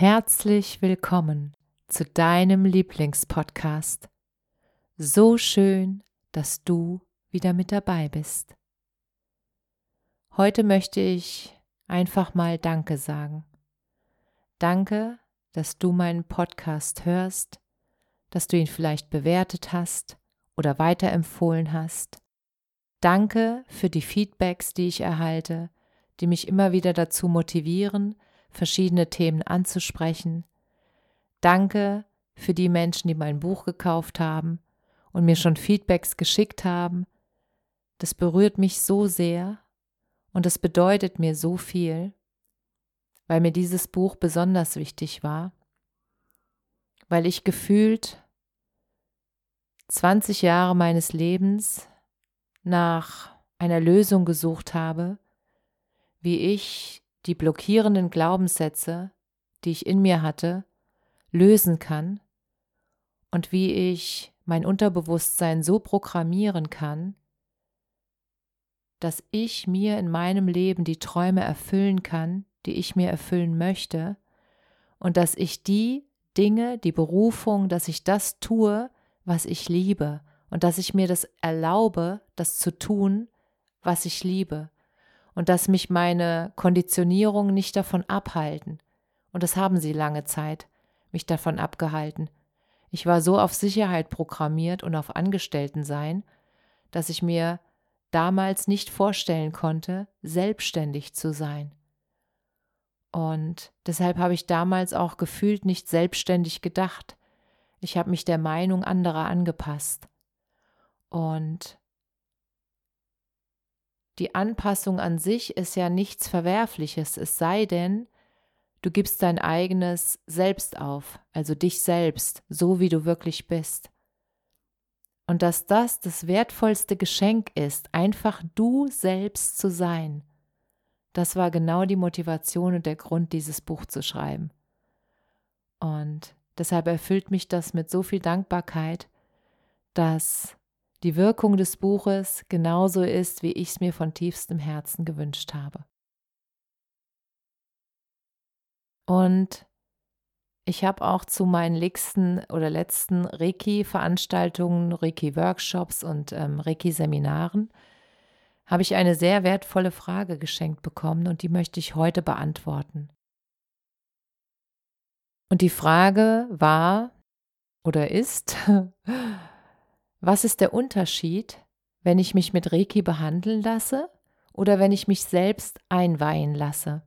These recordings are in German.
Herzlich willkommen zu deinem Lieblingspodcast. So schön, dass du wieder mit dabei bist. Heute möchte ich einfach mal Danke sagen. Danke, dass du meinen Podcast hörst, dass du ihn vielleicht bewertet hast oder weiterempfohlen hast. Danke für die Feedbacks, die ich erhalte, die mich immer wieder dazu motivieren, verschiedene Themen anzusprechen. Danke für die Menschen, die mein Buch gekauft haben und mir schon Feedbacks geschickt haben. Das berührt mich so sehr und es bedeutet mir so viel, weil mir dieses Buch besonders wichtig war, weil ich gefühlt 20 Jahre meines Lebens nach einer Lösung gesucht habe, wie ich die blockierenden Glaubenssätze, die ich in mir hatte, lösen kann und wie ich mein Unterbewusstsein so programmieren kann, dass ich mir in meinem Leben die Träume erfüllen kann, die ich mir erfüllen möchte, und dass ich die Dinge, die Berufung, dass ich das tue, was ich liebe, und dass ich mir das erlaube, das zu tun, was ich liebe, und dass mich meine Konditionierungen nicht davon abhalten. Und das haben sie lange Zeit, mich davon abgehalten. Ich war so auf Sicherheit programmiert und auf Angestelltensein, dass ich mir damals nicht vorstellen konnte, selbstständig zu sein. Und deshalb habe ich damals auch gefühlt nicht selbstständig gedacht. Ich habe mich der Meinung anderer angepasst. Und die Anpassung an sich ist ja nichts Verwerfliches, es sei denn, du gibst dein eigenes Selbst auf, also dich selbst, so wie du wirklich bist und dass das das wertvollste Geschenk ist, einfach du selbst zu sein. Das war genau die Motivation und der Grund, dieses Buch zu schreiben. Und deshalb erfüllt mich das mit so viel Dankbarkeit, dass die Wirkung des Buches genauso ist, wie ich es mir von tiefstem Herzen gewünscht habe. Und ich habe auch zu meinen letzten oder letzten Reiki-Veranstaltungen, Reiki-Workshops und ähm, Reiki-Seminaren habe ich eine sehr wertvolle Frage geschenkt bekommen und die möchte ich heute beantworten. Und die Frage war oder ist, was ist der Unterschied, wenn ich mich mit Reiki behandeln lasse oder wenn ich mich selbst einweihen lasse?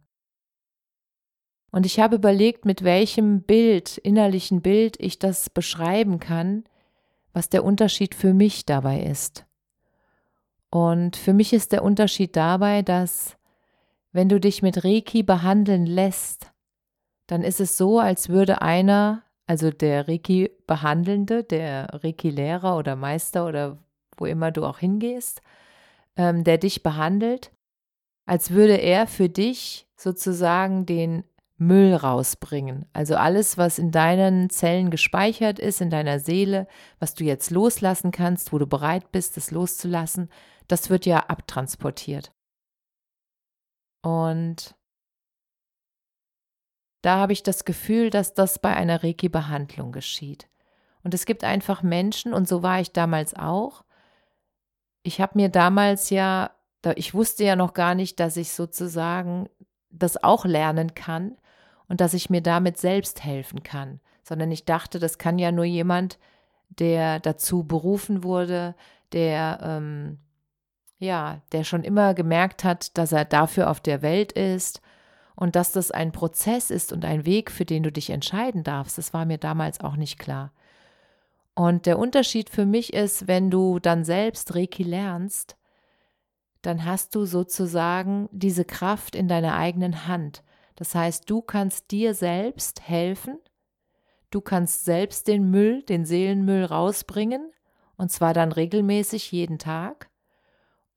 Und ich habe überlegt, mit welchem Bild, innerlichen Bild ich das beschreiben kann, was der Unterschied für mich dabei ist. Und für mich ist der Unterschied dabei, dass wenn du dich mit Reiki behandeln lässt, dann ist es so, als würde einer, also der Reiki Behandelnde, der Reiki Lehrer oder Meister oder wo immer du auch hingehst, ähm, der dich behandelt, als würde er für dich sozusagen den Müll rausbringen. Also alles, was in deinen Zellen gespeichert ist, in deiner Seele, was du jetzt loslassen kannst, wo du bereit bist, es loszulassen, das wird ja abtransportiert. Und da habe ich das Gefühl, dass das bei einer Reiki-Behandlung geschieht. Und es gibt einfach Menschen, und so war ich damals auch. Ich habe mir damals ja, ich wusste ja noch gar nicht, dass ich sozusagen das auch lernen kann und dass ich mir damit selbst helfen kann, sondern ich dachte, das kann ja nur jemand, der dazu berufen wurde, der ähm, ja, der schon immer gemerkt hat, dass er dafür auf der Welt ist Und dass das ein Prozess ist und ein Weg, für den du dich entscheiden darfst, das war mir damals auch nicht klar. Und der Unterschied für mich ist, wenn du dann selbst Reiki lernst, dann hast du sozusagen diese Kraft in deiner eigenen Hand. Das heißt, du kannst dir selbst helfen, du kannst selbst den Müll, den Seelenmüll rausbringen, und zwar dann regelmäßig jeden Tag.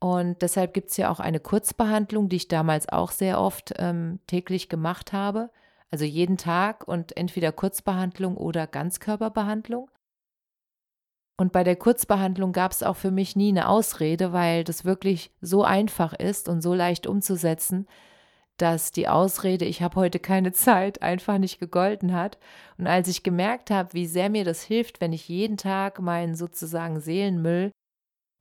Und deshalb gibt es ja auch eine Kurzbehandlung, die ich damals auch sehr oft ähm, täglich gemacht habe. Also jeden Tag und entweder Kurzbehandlung oder Ganzkörperbehandlung. Und bei der Kurzbehandlung gab es auch für mich nie eine Ausrede, weil das wirklich so einfach ist und so leicht umzusetzen, dass die Ausrede, ich habe heute keine Zeit, einfach nicht gegolten hat. Und als ich gemerkt habe, wie sehr mir das hilft, wenn ich jeden Tag meinen sozusagen Seelenmüll,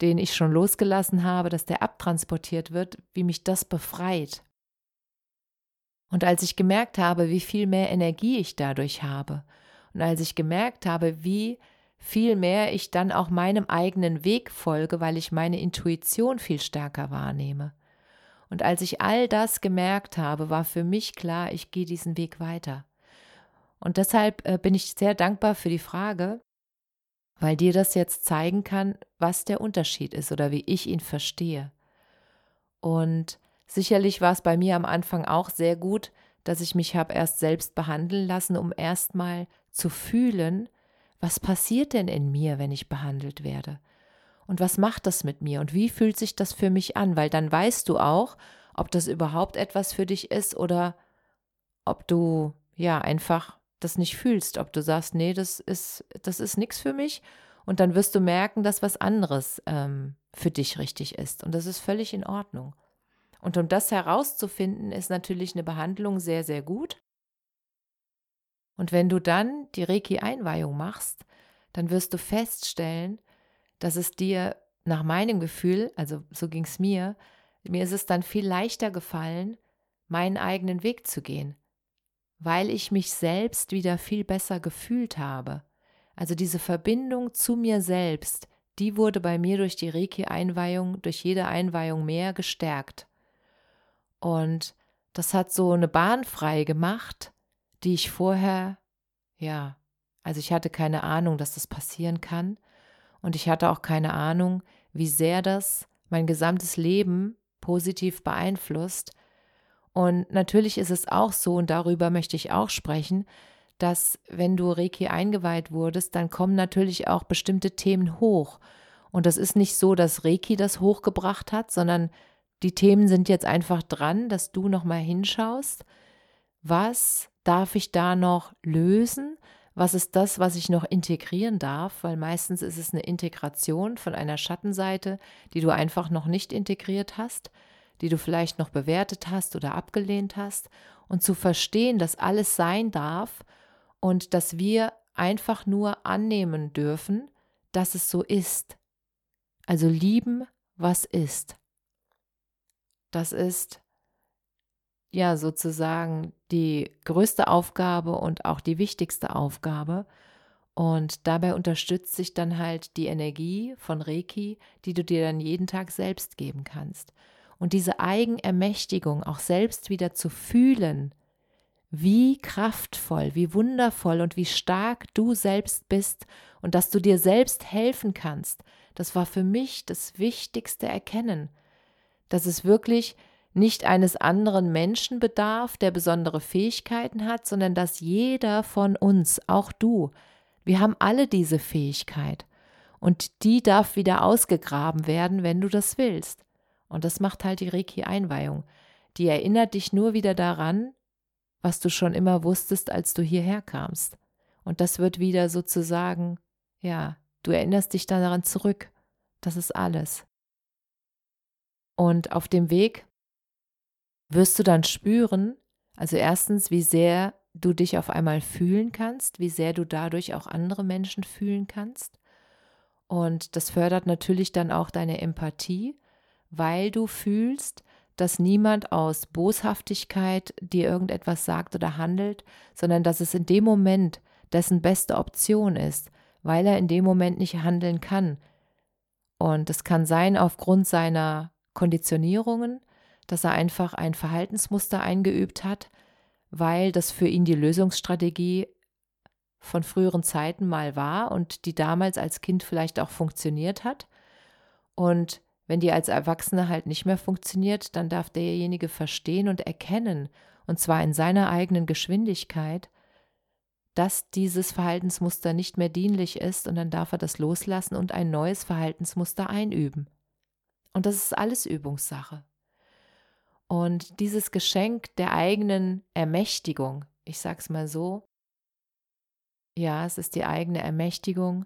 den ich schon losgelassen habe, dass der abtransportiert wird, wie mich das befreit. Und als ich gemerkt habe, wie viel mehr Energie ich dadurch habe, und als ich gemerkt habe, wie viel mehr ich dann auch meinem eigenen Weg folge, weil ich meine Intuition viel stärker wahrnehme. Und als ich all das gemerkt habe, war für mich klar, ich gehe diesen Weg weiter. Und deshalb äh, bin ich sehr dankbar für die Frage, weil dir das jetzt zeigen kann, was der Unterschied ist oder wie ich ihn verstehe. Und sicherlich war es bei mir am Anfang auch sehr gut, dass ich mich habe erst selbst behandeln lassen, um erstmal zu fühlen, was passiert denn in mir, wenn ich behandelt werde? Und was macht das mit mir? Und wie fühlt sich das für mich an? Weil dann weißt du auch, ob das überhaupt etwas für dich ist oder ob du ja einfach das nicht fühlst, ob du sagst, nee, das ist, das ist nichts für mich. Und dann wirst du merken, dass was anderes ähm, für dich richtig ist. Und das ist völlig in Ordnung. Und um das herauszufinden, ist natürlich eine Behandlung sehr, sehr gut. Und wenn du dann die Reiki-Einweihung machst, dann wirst du feststellen, dass es dir nach meinem Gefühl, also so ging es mir, mir ist es dann viel leichter gefallen, meinen eigenen Weg zu gehen, weil ich mich selbst wieder viel besser gefühlt habe. Also diese Verbindung zu mir selbst, die wurde bei mir durch die Reiki-Einweihung, durch jede Einweihung mehr gestärkt. Und das hat so eine Bahn frei gemacht, die ich vorher, ja, also ich hatte keine Ahnung, dass das passieren kann. Und ich hatte auch keine Ahnung, wie sehr das mein gesamtes Leben positiv beeinflusst. Und natürlich ist es auch so, und darüber möchte ich auch sprechen, dass wenn du Reiki eingeweiht wurdest, dann kommen natürlich auch bestimmte Themen hoch. Und das ist nicht so, dass Reiki das hochgebracht hat, sondern die Themen sind jetzt einfach dran, dass du nochmal hinschaust, was darf ich da noch lösen? Was ist das, was ich noch integrieren darf? Weil meistens ist es eine Integration von einer Schattenseite, die du einfach noch nicht integriert hast, die du vielleicht noch bewertet hast oder abgelehnt hast. Und zu verstehen, dass alles sein darf und dass wir einfach nur annehmen dürfen, dass es so ist. Also lieben, was ist. Das ist ja sozusagen die größte Aufgabe und auch die wichtigste Aufgabe. Und dabei unterstützt sich dann halt die Energie von Reiki, die du dir dann jeden Tag selbst geben kannst. Und diese Eigenermächtigung auch selbst wieder zu fühlen, wie kraftvoll, wie wundervoll und wie stark du selbst bist und dass du dir selbst helfen kannst, das war für mich das wichtigste Erkennen, dass es wirklich nicht eines anderen Menschen bedarf, der besondere Fähigkeiten hat, sondern dass jeder von uns, auch du, wir haben alle diese Fähigkeit. Und die darf wieder ausgegraben werden, wenn du das willst. Und das macht halt die Reiki-Einweihung. Die erinnert dich nur wieder daran, was du schon immer wusstest, als du hierher kamst. Und das wird wieder sozusagen, ja, du erinnerst dich daran zurück. Das ist alles. Und auf dem Weg wirst du dann spüren, also erstens, wie sehr du dich auf einmal fühlen kannst, wie sehr du dadurch auch andere Menschen fühlen kannst. Und das fördert natürlich dann auch deine Empathie, weil du fühlst, dass niemand aus Boshaftigkeit dir irgendetwas sagt oder handelt, sondern dass es in dem Moment dessen beste Option ist, weil er in dem Moment nicht handeln kann. Und es kann sein aufgrund seiner Konditionierungen, dass er einfach ein Verhaltensmuster eingeübt hat, weil das für ihn die Lösungsstrategie von früheren Zeiten mal war und die damals als Kind vielleicht auch funktioniert hat. Und wenn die als Erwachsene halt nicht mehr funktioniert, dann darf derjenige verstehen und erkennen, und zwar in seiner eigenen Geschwindigkeit, dass dieses Verhaltensmuster nicht mehr dienlich ist und dann darf er das loslassen und ein neues Verhaltensmuster einüben. Und das ist alles Übungssache. Und dieses Geschenk der eigenen Ermächtigung, ich sag's mal so, ja, es ist die eigene Ermächtigung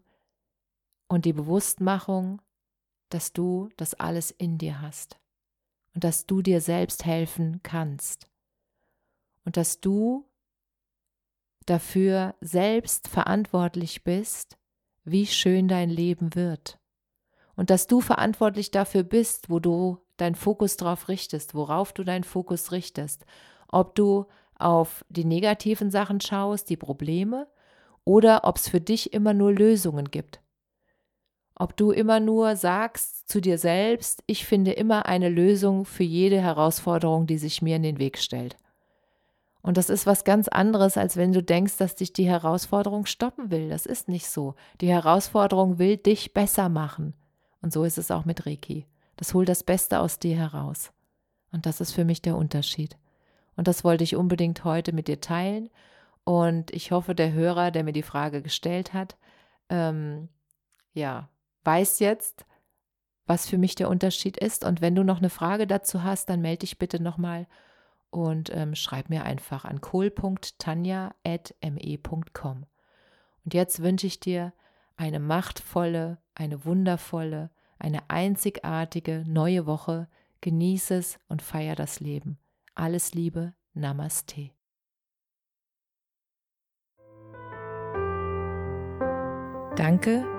und die Bewusstmachung, dass du das alles in dir hast und dass du dir selbst helfen kannst und dass du dafür selbst verantwortlich bist, wie schön dein Leben wird und dass du verantwortlich dafür bist, wo du deinen Fokus drauf richtest, worauf du deinen Fokus richtest, ob du auf die negativen Sachen schaust, die Probleme, oder ob es für dich immer nur Lösungen gibt. Ob du immer nur sagst zu dir selbst, ich finde immer eine Lösung für jede Herausforderung, die sich mir in den Weg stellt. Und das ist was ganz anderes, als wenn du denkst, dass dich die Herausforderung stoppen will. Das ist nicht so. Die Herausforderung will dich besser machen. Und so ist es auch mit Reiki. Das holt das Beste aus dir heraus. Und das ist für mich der Unterschied. Und das wollte ich unbedingt heute mit dir teilen. Und ich hoffe, der Hörer, der mir die Frage gestellt hat, ähm, ja, weiß jetzt, was für mich der Unterschied ist. Und wenn du noch eine Frage dazu hast, dann melde dich bitte nochmal und ähm, schreib mir einfach an kohl.tanja.me.com. Und jetzt wünsche ich dir eine machtvolle, eine wundervolle, eine einzigartige neue Woche. Genieße es und feier das Leben. Alles Liebe, Namaste. Danke,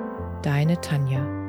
deine Tanja.